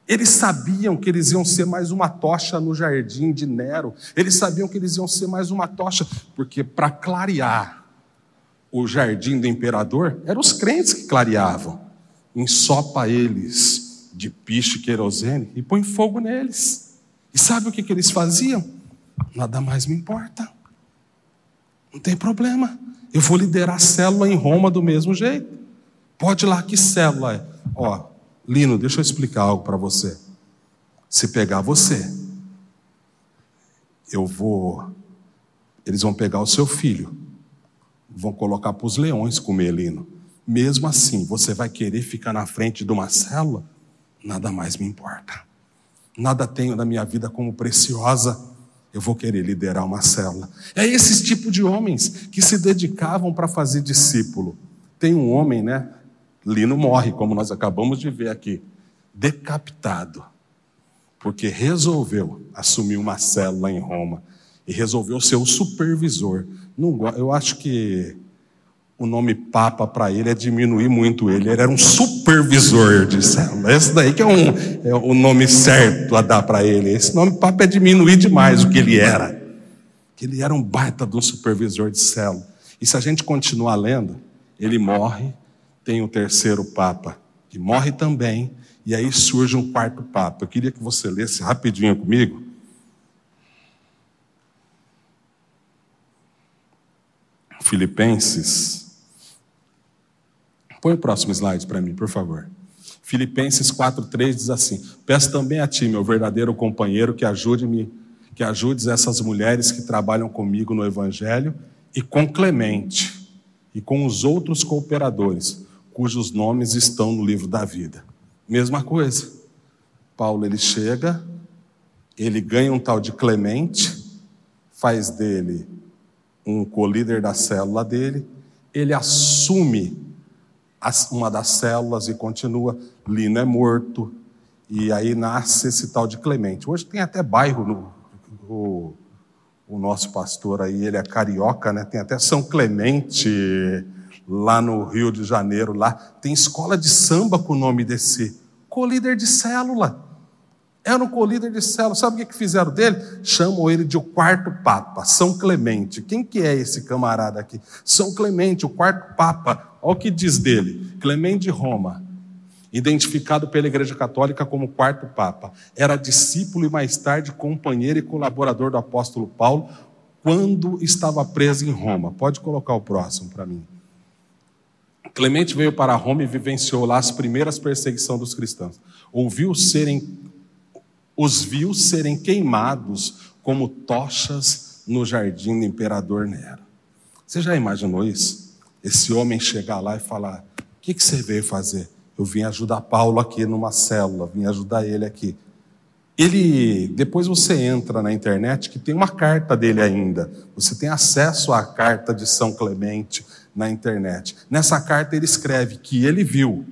Eles sabiam que eles iam ser mais uma tocha no jardim de Nero. Eles sabiam que eles iam ser mais uma tocha, porque para clarear o jardim do imperador, eram os crentes que clareavam. Ensopa eles de piche querosene e põe fogo neles. E sabe o que, que eles faziam? Nada mais me importa. Não tem problema. Eu vou liderar a célula em Roma do mesmo jeito. Pode ir lá, que célula é? Ó, Lino, deixa eu explicar algo para você. Se pegar você, eu vou. Eles vão pegar o seu filho, vão colocar para os leões comer, Lino. Mesmo assim, você vai querer ficar na frente de uma célula? Nada mais me importa. Nada tenho na minha vida como preciosa. Eu vou querer liderar uma célula. É esses tipo de homens que se dedicavam para fazer discípulo. Tem um homem, né? Lino morre, como nós acabamos de ver aqui, decapitado, porque resolveu assumir uma célula em Roma e resolveu ser o supervisor. Eu acho que o nome Papa para ele é diminuir muito ele. Ele era um supervisor de célula. Esse daí que é, um, é o nome certo a dar para ele. Esse nome Papa é diminuir demais o que ele era. Que ele era um baita de um supervisor de célula. E se a gente continuar lendo, ele morre, tem o terceiro Papa, que morre também, e aí surge um quarto Papa. Eu queria que você lesse rapidinho comigo. Filipenses Põe o próximo slide para mim, por favor. Filipenses 4:3 diz assim: Peço também a ti, meu verdadeiro companheiro, que ajude-me, que ajudes essas mulheres que trabalham comigo no evangelho e com Clemente e com os outros cooperadores, cujos nomes estão no livro da vida. Mesma coisa. Paulo ele chega, ele ganha um tal de Clemente, faz dele um co-líder da célula dele, ele assume uma das células e continua. Lino é morto. E aí nasce esse tal de Clemente. Hoje tem até bairro no. O, o nosso pastor aí, ele é carioca, né? Tem até São Clemente lá no Rio de Janeiro, lá tem escola de samba com o nome desse co-líder de célula. Era um co-líder de célula. Sabe o que fizeram dele? Chamam ele de o quarto papa, São Clemente. Quem que é esse camarada aqui? São Clemente, o quarto papa. Olha o que diz dele. Clemente de Roma, identificado pela Igreja Católica como quarto papa. Era discípulo e mais tarde companheiro e colaborador do apóstolo Paulo quando estava preso em Roma. Pode colocar o próximo para mim. Clemente veio para Roma e vivenciou lá as primeiras perseguições dos cristãos. Ouviu serem, os viu serem queimados como tochas no jardim do imperador Nero. Você já imaginou isso? esse homem chegar lá e falar: O que, que você veio fazer? Eu vim ajudar Paulo aqui numa célula, vim ajudar ele aqui. Ele, depois você entra na internet que tem uma carta dele ainda. Você tem acesso à carta de São Clemente na internet. Nessa carta ele escreve que ele viu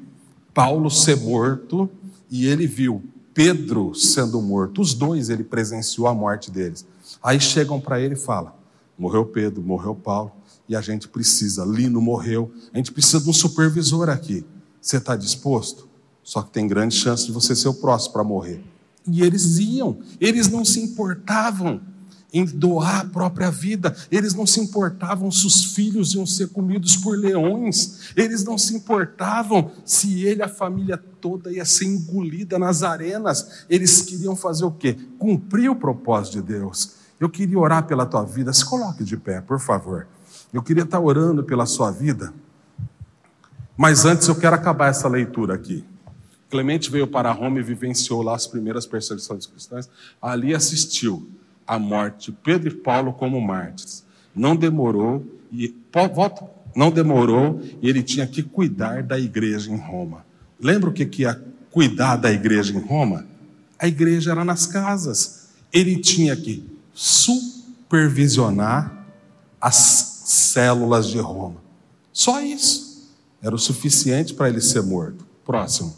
Paulo ser morto e ele viu Pedro sendo morto. Os dois ele presenciou a morte deles. Aí chegam para ele e falam: morreu Pedro, morreu Paulo e a gente precisa. Lino morreu, a gente precisa de um supervisor aqui. Você está disposto? Só que tem grande chance de você ser o próximo para morrer. E eles iam, eles não se importavam em doar a própria vida, eles não se importavam se os filhos iam ser comidos por leões, eles não se importavam se ele, a família toda, ia ser engolida nas arenas, eles queriam fazer o quê? Cumprir o propósito de Deus. Eu queria orar pela tua vida, se coloque de pé, por favor. Eu queria estar orando pela sua vida, mas antes eu quero acabar essa leitura aqui. Clemente veio para Roma e vivenciou lá as primeiras perseguições cristãs. Ali assistiu à morte de Pedro e Paulo como mártires. Não demorou e volta, não demorou e ele tinha que cuidar da igreja em Roma. Lembra o que que é cuidar da igreja em Roma? A igreja era nas casas. Ele tinha que supervisionar as células de Roma. Só isso era o suficiente para ele ser morto. Próximo.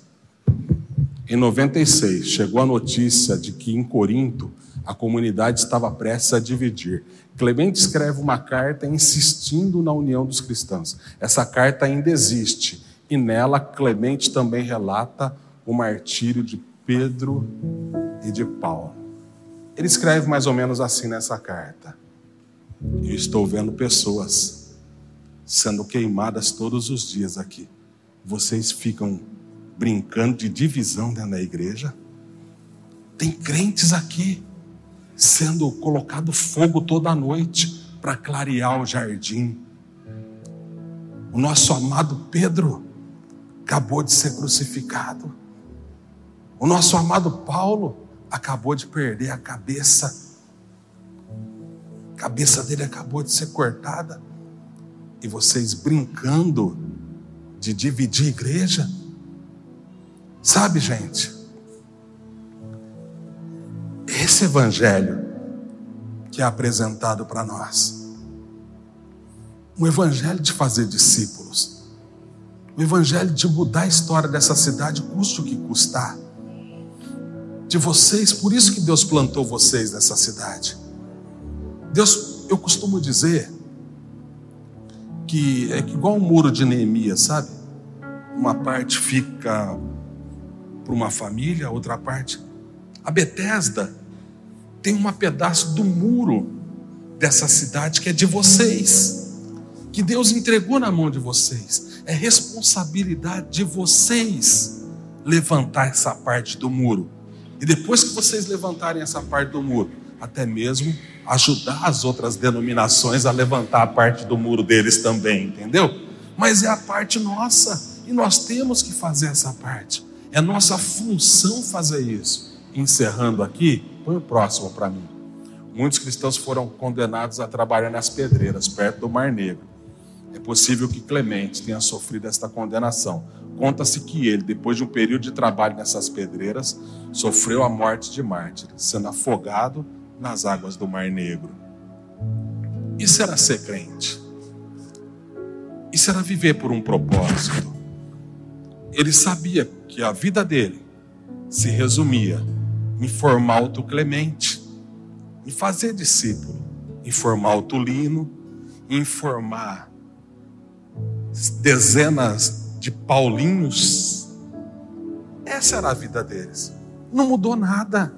Em 96, chegou a notícia de que em Corinto a comunidade estava prestes a dividir. Clemente escreve uma carta insistindo na união dos cristãos. Essa carta ainda existe e nela Clemente também relata o martírio de Pedro e de Paulo. Ele escreve mais ou menos assim nessa carta: eu estou vendo pessoas sendo queimadas todos os dias aqui. Vocês ficam brincando de divisão dentro da igreja? Tem crentes aqui sendo colocado fogo toda noite para clarear o jardim. O nosso amado Pedro acabou de ser crucificado. O nosso amado Paulo acabou de perder a cabeça a cabeça dele acabou de ser cortada. E vocês brincando de dividir igreja. Sabe, gente? Esse evangelho que é apresentado para nós. Um evangelho de fazer discípulos. O evangelho de mudar a história dessa cidade, custe o que custar. De vocês, por isso que Deus plantou vocês nessa cidade. Deus, eu costumo dizer que é igual o muro de Neemias, sabe? Uma parte fica para uma família, outra parte. A Betesda tem um pedaço do muro dessa cidade que é de vocês, que Deus entregou na mão de vocês. É responsabilidade de vocês levantar essa parte do muro. E depois que vocês levantarem essa parte do muro, até mesmo ajudar as outras denominações a levantar a parte do muro deles também, entendeu? Mas é a parte nossa e nós temos que fazer essa parte. É nossa função fazer isso. Encerrando aqui, põe o próximo para mim. Muitos cristãos foram condenados a trabalhar nas pedreiras, perto do Mar Negro. É possível que Clemente tenha sofrido esta condenação. Conta-se que ele, depois de um período de trabalho nessas pedreiras, sofreu a morte de mártir, sendo afogado nas águas do Mar Negro. Isso era ser crente. Isso era viver por um propósito. Ele sabia que a vida dele se resumia em formar o Clemente, em fazer discípulo, em formar o Tulino, em formar dezenas de Paulinhos. Essa era a vida deles. Não mudou nada.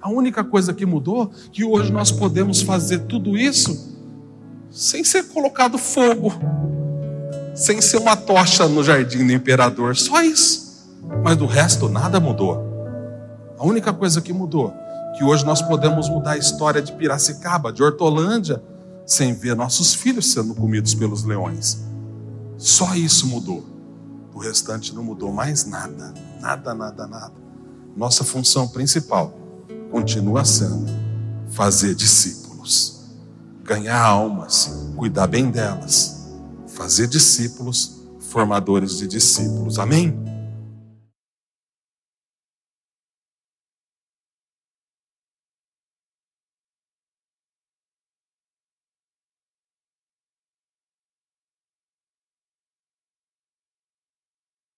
A única coisa que mudou é que hoje nós podemos fazer tudo isso sem ser colocado fogo, sem ser uma tocha no jardim do imperador, só isso. Mas do resto nada mudou. A única coisa que mudou que hoje nós podemos mudar a história de Piracicaba, de Hortolândia, sem ver nossos filhos sendo comidos pelos leões. Só isso mudou. O restante não mudou mais nada. Nada, nada, nada. Nossa função principal continua sendo fazer discípulos, ganhar almas, cuidar bem delas, fazer discípulos, formadores de discípulos. Amém?